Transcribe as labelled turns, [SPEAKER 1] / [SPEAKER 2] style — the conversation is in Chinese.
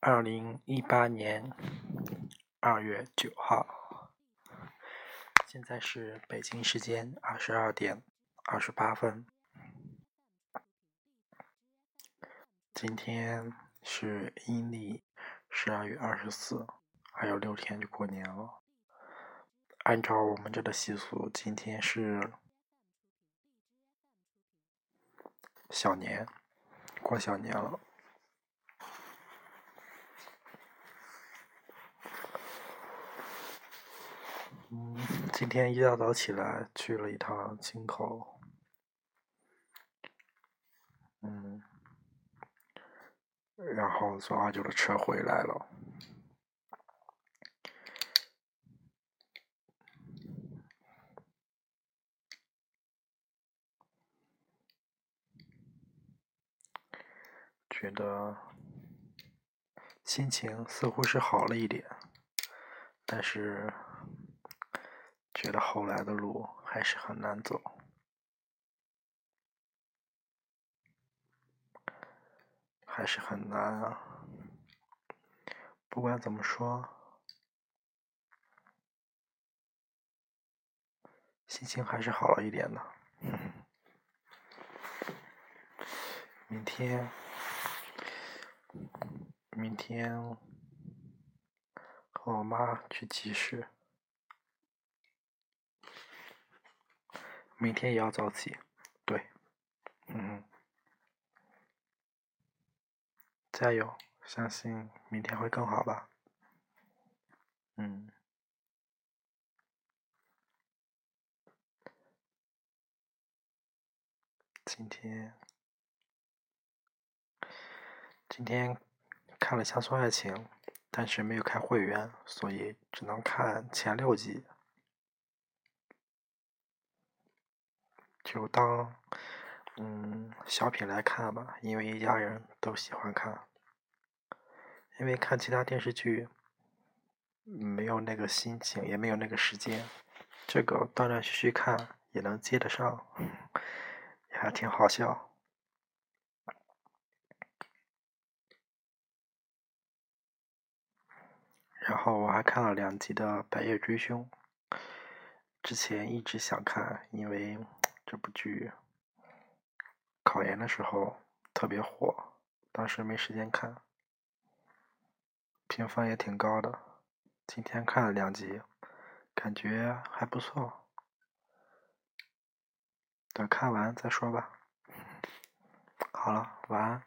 [SPEAKER 1] 二零一八年二月九号，现在是北京时间二十二点二十八分。今天是阴历十二月二十四，还有六天就过年了。按照我们这的习俗，今天是小年，过小年了。嗯，今天一大早起来去了一趟青口，嗯，然后坐二九的车回来了，觉得心情似乎是好了一点，但是。觉得后来的路还是很难走，还是很难啊。不管怎么说，心情还是好了一点的。明天，明天和我妈去集市。明天也要早起，对，嗯，加油，相信明天会更好吧，嗯，今天，今天看了《乡村爱情》，但是没有开会员，所以只能看前六集。就当嗯小品来看吧，因为一家人都喜欢看。因为看其他电视剧没有那个心情，也没有那个时间。这个断断续续看也能接得上，也还挺好笑。然后我还看了两集的《白夜追凶》，之前一直想看，因为。这部剧考研的时候特别火，当时没时间看，评分也挺高的。今天看了两集，感觉还不错。等看完再说吧。好了，晚安。